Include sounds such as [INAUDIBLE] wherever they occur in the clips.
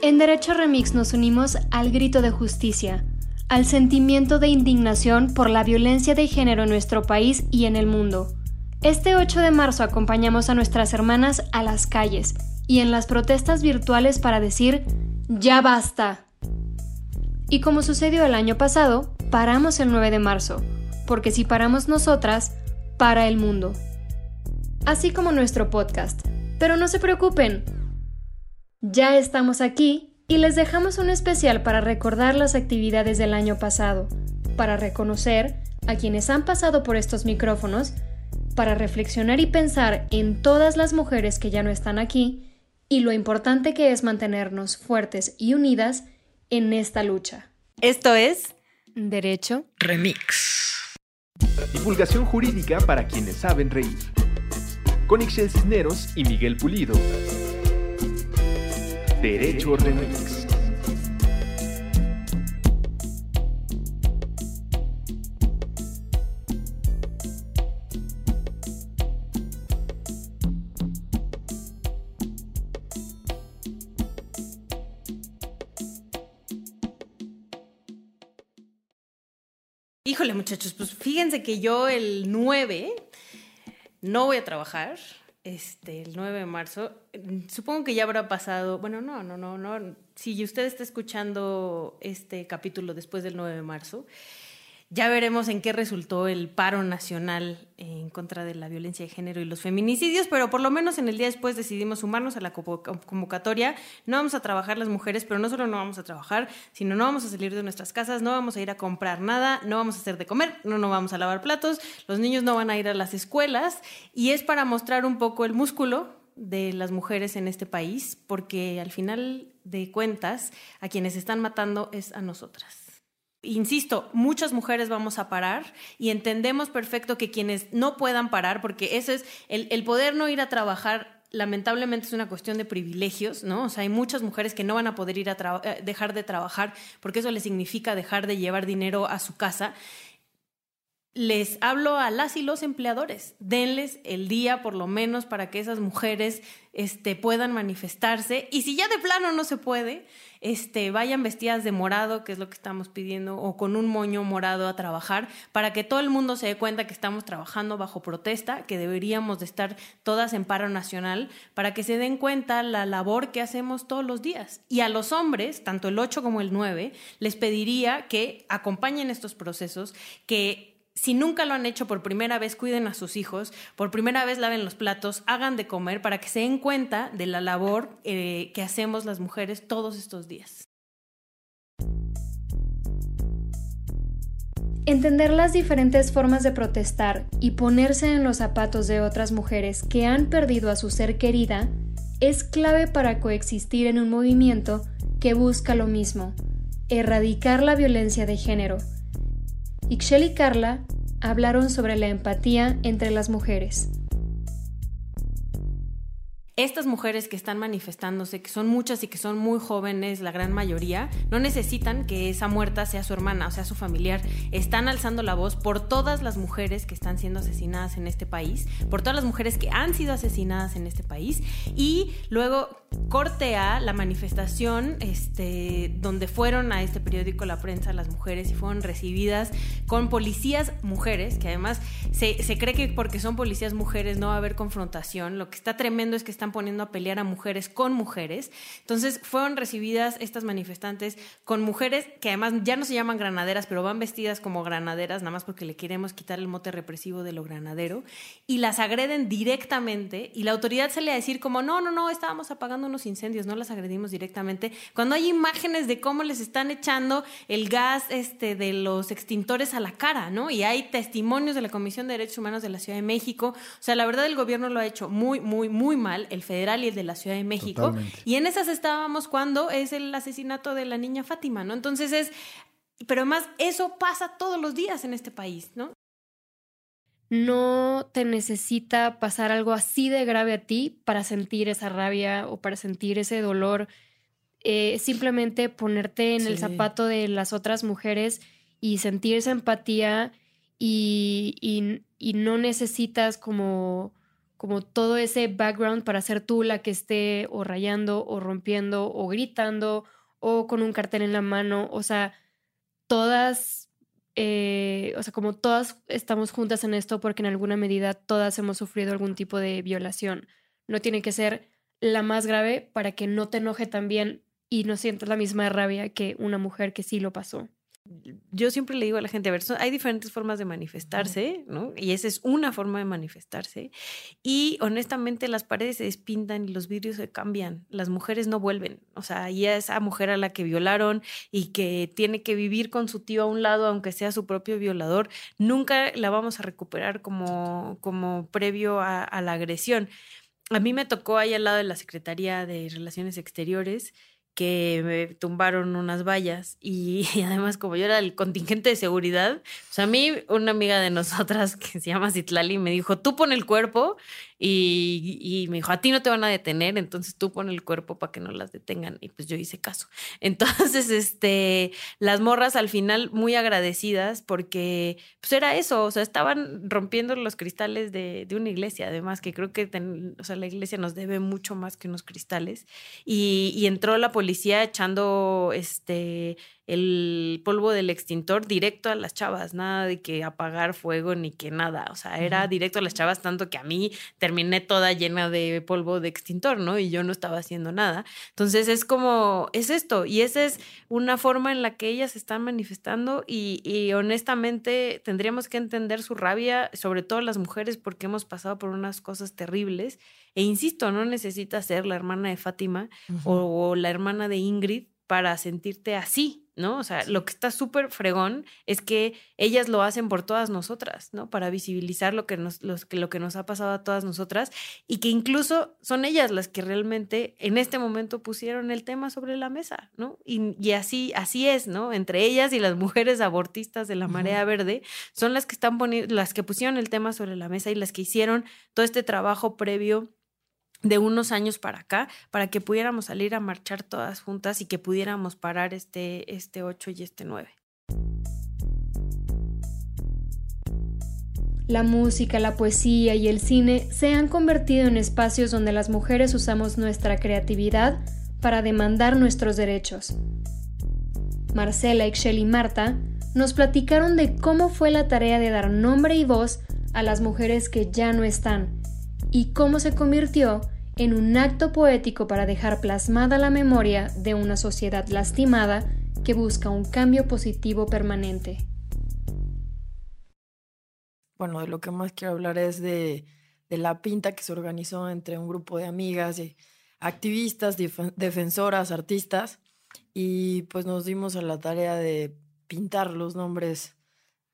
En Derecho Remix nos unimos al grito de justicia, al sentimiento de indignación por la violencia de género en nuestro país y en el mundo. Este 8 de marzo acompañamos a nuestras hermanas a las calles y en las protestas virtuales para decir, ya basta. Y como sucedió el año pasado, paramos el 9 de marzo, porque si paramos nosotras, para el mundo. Así como nuestro podcast. Pero no se preocupen, ya estamos aquí y les dejamos un especial para recordar las actividades del año pasado, para reconocer a quienes han pasado por estos micrófonos, para reflexionar y pensar en todas las mujeres que ya no están aquí y lo importante que es mantenernos fuertes y unidas en esta lucha. Esto es Derecho Remix. Divulgación jurídica para quienes saben reír. Con Ixel Cisneros y Miguel Pulido. Derecho Remix. Híjole, muchachos, pues fíjense que yo el 9 no voy a trabajar. Este, el 9 de marzo. Supongo que ya habrá pasado. Bueno, no, no, no, no. Si usted está escuchando este capítulo después del 9 de marzo, ya veremos en qué resultó el paro nacional en contra de la violencia de género y los feminicidios, pero por lo menos en el día después decidimos sumarnos a la convocatoria. No vamos a trabajar las mujeres, pero no solo no vamos a trabajar, sino no vamos a salir de nuestras casas, no vamos a ir a comprar nada, no vamos a hacer de comer, no nos vamos a lavar platos, los niños no van a ir a las escuelas y es para mostrar un poco el músculo de las mujeres en este país, porque al final de cuentas a quienes están matando es a nosotras. Insisto, muchas mujeres vamos a parar y entendemos perfecto que quienes no puedan parar, porque eso es el, poder no ir a trabajar lamentablemente es una cuestión de privilegios, ¿no? O sea, hay muchas mujeres que no van a poder ir a eh, dejar de trabajar porque eso les significa dejar de llevar dinero a su casa. Les hablo a las y los empleadores, denles el día por lo menos para que esas mujeres este, puedan manifestarse y si ya de plano no se puede, este, vayan vestidas de morado, que es lo que estamos pidiendo, o con un moño morado a trabajar, para que todo el mundo se dé cuenta que estamos trabajando bajo protesta, que deberíamos de estar todas en paro nacional, para que se den cuenta la labor que hacemos todos los días. Y a los hombres, tanto el 8 como el 9, les pediría que acompañen estos procesos, que si nunca lo han hecho por primera vez, cuiden a sus hijos, por primera vez laven los platos, hagan de comer para que se den cuenta de la labor eh, que hacemos las mujeres todos estos días. Entender las diferentes formas de protestar y ponerse en los zapatos de otras mujeres que han perdido a su ser querida es clave para coexistir en un movimiento que busca lo mismo, erradicar la violencia de género Ixchel y Carla hablaron sobre la empatía entre las mujeres estas mujeres que están manifestándose, que son muchas y que son muy jóvenes, la gran mayoría, no necesitan que esa muerta sea su hermana o sea su familiar. Están alzando la voz por todas las mujeres que están siendo asesinadas en este país, por todas las mujeres que han sido asesinadas en este país y luego cortea la manifestación este, donde fueron a este periódico La Prensa las mujeres y fueron recibidas con policías mujeres, que además se, se cree que porque son policías mujeres no va a haber confrontación. Lo que está tremendo es que están poniendo a pelear a mujeres con mujeres. Entonces fueron recibidas estas manifestantes con mujeres que además ya no se llaman granaderas, pero van vestidas como granaderas, nada más porque le queremos quitar el mote represivo de lo granadero, y las agreden directamente y la autoridad sale a decir como, no, no, no, estábamos apagando unos incendios, no las agredimos directamente, cuando hay imágenes de cómo les están echando el gas este, de los extintores a la cara, ¿no? Y hay testimonios de la Comisión de Derechos Humanos de la Ciudad de México. O sea, la verdad el gobierno lo ha hecho muy, muy, muy mal federal y el de la Ciudad de México. Y en esas estábamos cuando es el asesinato de la niña Fátima, ¿no? Entonces es, pero además eso pasa todos los días en este país, ¿no? No te necesita pasar algo así de grave a ti para sentir esa rabia o para sentir ese dolor. Eh, simplemente ponerte en el zapato de las otras mujeres y sentir esa empatía y, y no necesitas como como todo ese background para ser tú la que esté o rayando o rompiendo o gritando o con un cartel en la mano. O sea, todas, eh, o sea, como todas estamos juntas en esto porque en alguna medida todas hemos sufrido algún tipo de violación. No tiene que ser la más grave para que no te enoje también y no sientas la misma rabia que una mujer que sí lo pasó yo siempre le digo a la gente, a ver, hay diferentes formas de manifestarse, ¿no? Y esa es una forma de manifestarse. Y honestamente las paredes se despintan y los vidrios se cambian. Las mujeres no vuelven. O sea, y esa mujer a la que violaron y que tiene que vivir con su tío a un lado, aunque sea su propio violador, nunca la vamos a recuperar como, como previo a, a la agresión. A mí me tocó ahí al lado de la Secretaría de Relaciones Exteriores que me tumbaron unas vallas y, [LAUGHS] además como yo era el contingente de seguridad, sea, a mí una amiga de nosotras [LAUGHS] que se llama Citlali me dijo, tú pon el cuerpo y, me dijo, a ti no te van a detener, entonces tú pon el cuerpo para que no las detengan. Y pues yo hice caso. [LAUGHS] Entonces, este, las morras al final muy agradecidas porque pues era eso, o sea, estaban rompiendo los cristales de, de una iglesia, además que creo que o sea, la iglesia nos debe mucho más que unos cristales. Y, y entró la policía echando, este, el polvo del extintor directo a las chavas, nada de que apagar fuego ni que nada, o sea, era directo a las chavas, tanto que a mí terminé toda llena de polvo de extintor, ¿no? Y yo no estaba haciendo nada. Entonces es como, es esto, y esa es una forma en la que ellas están manifestando y, y honestamente tendríamos que entender su rabia, sobre todo las mujeres, porque hemos pasado por unas cosas terribles. E insisto, no necesitas ser la hermana de Fátima o la hermana de Ingrid para sentirte así, ¿no? O sea, lo que está súper fregón es que ellas lo hacen por todas nosotras, ¿no? Para visibilizar lo que, nos, lo que nos ha pasado a todas nosotras y que incluso son ellas las que realmente en este momento pusieron el tema sobre la mesa, ¿no? Y, así, así es, ¿no? Entre ellas y las mujeres abortistas de la Marea Verde son las que están las que pusieron el tema sobre la mesa y las que hicieron todo este trabajo previo de unos años para acá, para que pudiéramos salir a marchar todas juntas y que pudiéramos parar este, este 8 y este 9. La música, la poesía y el cine se han convertido en espacios donde las mujeres usamos nuestra creatividad para demandar nuestros derechos. Marcela, Excel y Marta nos platicaron de cómo fue la tarea de dar nombre y voz a las mujeres que ya no están y cómo se convirtió en un acto poético para dejar plasmada la memoria de una sociedad lastimada que busca un cambio positivo permanente. Bueno, de lo que más quiero hablar es de, la pinta que se organizó entre un grupo de amigas activistas, defensoras, artistas, y pues nos dimos a la tarea de pintar los nombres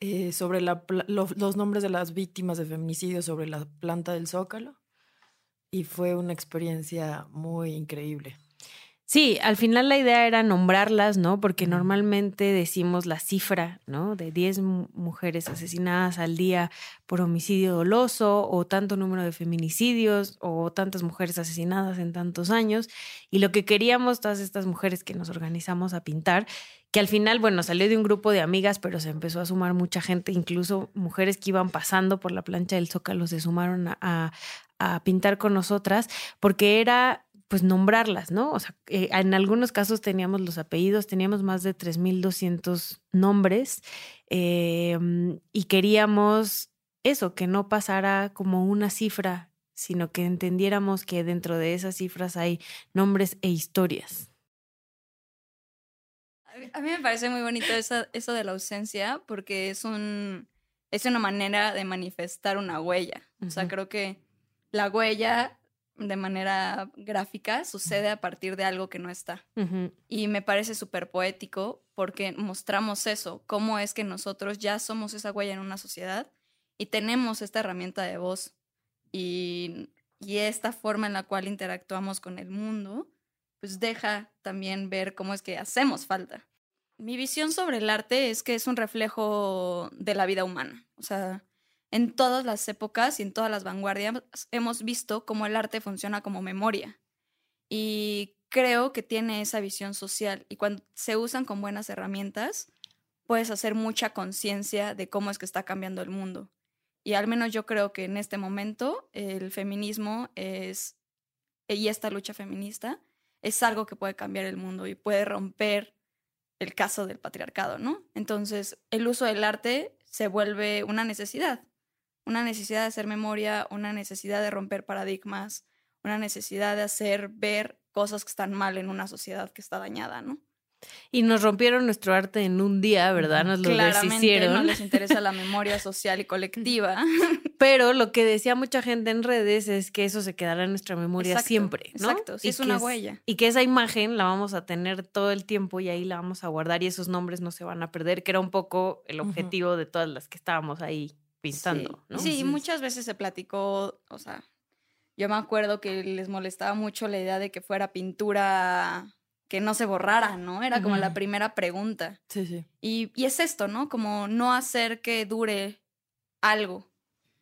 eh, sobre los nombres de las víctimas de feminicidio sobre la planta del Zócalo y fue una experiencia muy increíble. Sí, al final la idea era nombrarlas, ¿no? Porque normalmente decimos la cifra, ¿no? De 10 mujeres asesinadas al día por homicidio doloso o tanto número de feminicidios o tantas mujeres asesinadas en tantos años. Y lo que queríamos todas estas mujeres que nos organizamos a pintar, que al final, bueno, salió de un grupo de amigas, pero se empezó a sumar mucha gente, incluso mujeres que iban pasando por la plancha del Zócalo se sumaron a, a pintar con nosotras, porque era pues nombrarlas, ¿no? O sea, eh, en algunos casos teníamos los apellidos, teníamos más de 3.200 nombres em, y queríamos eso, que no pasara como una cifra, sino que entendiéramos que dentro de esas cifras hay nombres e historias. A mí me parece muy bonito eso, eso de la ausencia porque es, un, es una manera de manifestar una huella. O sea, creo que la huella de manera gráfica sucede a partir de algo que no está. Y me parece súper poético porque mostramos eso, cómo es que nosotros ya somos esa huella en una sociedad y tenemos esta herramienta de voz y, y esta forma en la cual interactuamos con el mundo, pues deja también ver cómo es que hacemos falta. Mi visión sobre el arte es que es un reflejo de la vida humana. O sea, en todas las épocas y en todas las vanguardias hemos visto cómo el arte funciona como memoria. Y creo que tiene esa visión social y cuando se usan con buenas herramientas, puedes hacer mucha conciencia de cómo es que está cambiando el mundo. Y al menos yo creo que en este momento el feminismo es, y esta lucha feminista, es algo que puede cambiar el mundo y puede romper el caso del patriarcado, ¿no? Entonces, el uso del arte se vuelve una necesidad, una necesidad de hacer memoria, una necesidad de romper paradigmas, una necesidad de hacer ver cosas que están mal en una sociedad que está dañada, ¿no? Y nos rompieron nuestro arte en un día, ¿verdad? Nos lo Claramente deshicieron. no les interesa la [LAUGHS] memoria social y colectiva. [LAUGHS] Pero lo que decía mucha gente en redes es que eso se quedará en nuestra memoria Exacto, siempre, ¿no? exacto, sí Y es que una huella. Y que esa imagen la vamos a tener todo el tiempo y ahí la vamos a guardar y esos nombres no se van a perder, que era un poco el objetivo de todas las que estábamos ahí pintando, sí. ¿no? Sí, muchas veces se platicó, o sea, yo me acuerdo que les molestaba mucho la idea de que fuera pintura que no se borrara, ¿no? Era como la primera pregunta. Sí, sí. Y, y es esto, ¿no? Como no hacer que dure algo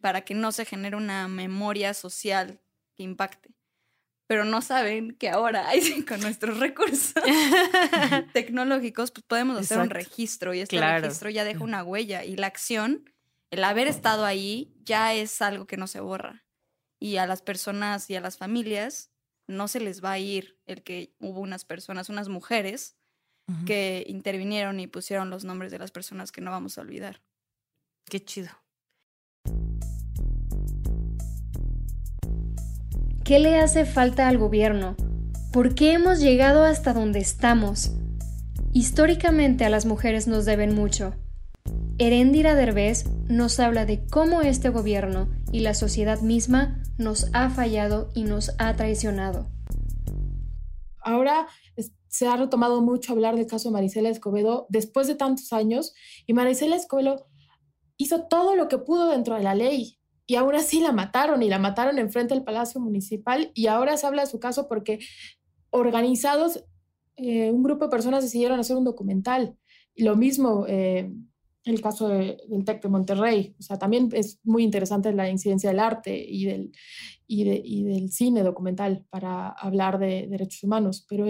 para que no se genere una memoria social que impacte. Pero no saben que ahora, [LAUGHS] con nuestros recursos [LAUGHS] tecnológicos, pues podemos hacer un Exacto. registro y este Claro. registro ya deja una huella y la acción, el haber estado ahí, ya es algo que no se borra. Y a las personas y a las familias no se les va a ir el que hubo unas personas, unas mujeres, Ujú. que intervinieron y pusieron los nombres de las personas que no vamos a olvidar. Qué chido. ¿Qué le hace falta al gobierno? ¿Por qué hemos llegado hasta donde estamos? Históricamente a las mujeres nos deben mucho. Erendira Derbez nos habla de cómo este gobierno y la sociedad misma nos ha fallado y nos ha traicionado. Ahora se ha retomado mucho hablar del caso de Marisela Escobedo después de tantos años y Marisela Escobedo hizo todo lo que pudo dentro de la ley y aún así la mataron y la mataron enfrente del Palacio Municipal y ahora se habla de su caso porque organizados, eh, un grupo de personas decidieron hacer un documental. Y lo mismo eh, el caso de- del TEC de Monterrey. O sea, también es muy interesante la incidencia del arte y del, y, de- y del cine documental para hablar de derechos humanos. Pero,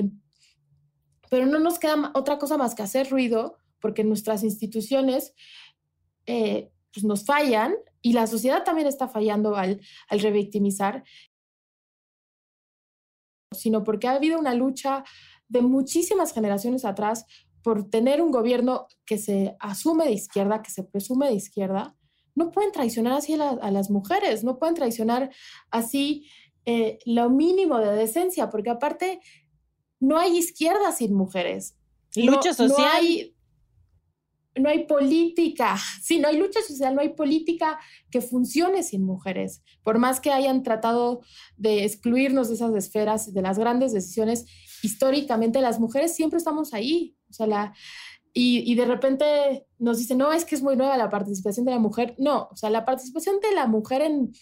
pero no nos queda otra cosa más que hacer ruido porque nuestras instituciones eh, pues nos fallan y la sociedad también está fallando al, al revictimizar, sino porque ha habido una lucha de muchísimas generaciones atrás por tener un gobierno que se asume de izquierda, que se presume de izquierda, no pueden traicionar así a, la- a las mujeres, no pueden traicionar así eh, lo mínimo de decencia, porque aparte no hay izquierda sin mujeres. Lucha No social. hay, no hay política, sí, no hay lucha social, no hay política que funcione sin mujeres. Por más que hayan tratado de excluirnos de esas esferas, de las grandes decisiones, históricamente las mujeres siempre estamos ahí. O sea, la, y, y de repente nos dicen, no, es que es muy nueva la participación de la mujer. No, o sea, la participación de la mujer en,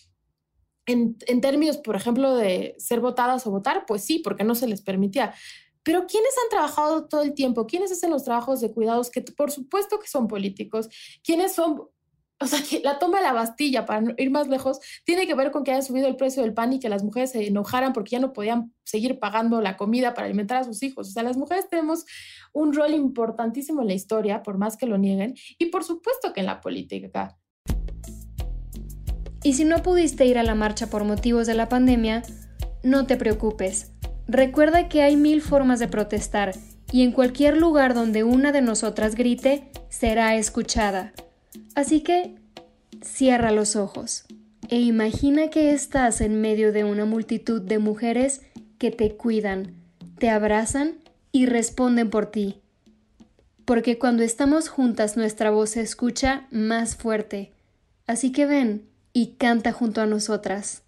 en, en términos, por ejemplo, de ser votadas o votar, pues sí, porque no se les permitía. Pero ¿quiénes han trabajado todo el tiempo? ¿Quiénes hacen los trabajos de cuidados? Que por supuesto que son políticos. ¿Quiénes son? O sea, la toma de la Bastilla, para ir más lejos, tiene que ver con que hayan subido el precio del pan y que las mujeres se enojaran porque ya no podían seguir pagando la comida para alimentar a sus hijos. O sea, las mujeres tenemos un rol importantísimo en la historia, por más que lo nieguen, y por supuesto que en la política. Y si no pudiste ir a la marcha por motivos de la pandemia, no te preocupes. Recuerda que hay mil formas de protestar y en cualquier lugar donde una de nosotras grite, será escuchada. Así que cierra los ojos e imagina que estás en medio de una multitud de mujeres que te cuidan, te abrazan y responden por ti. Porque cuando estamos juntas nuestra voz se escucha más fuerte. Así que ven y canta junto a nosotras.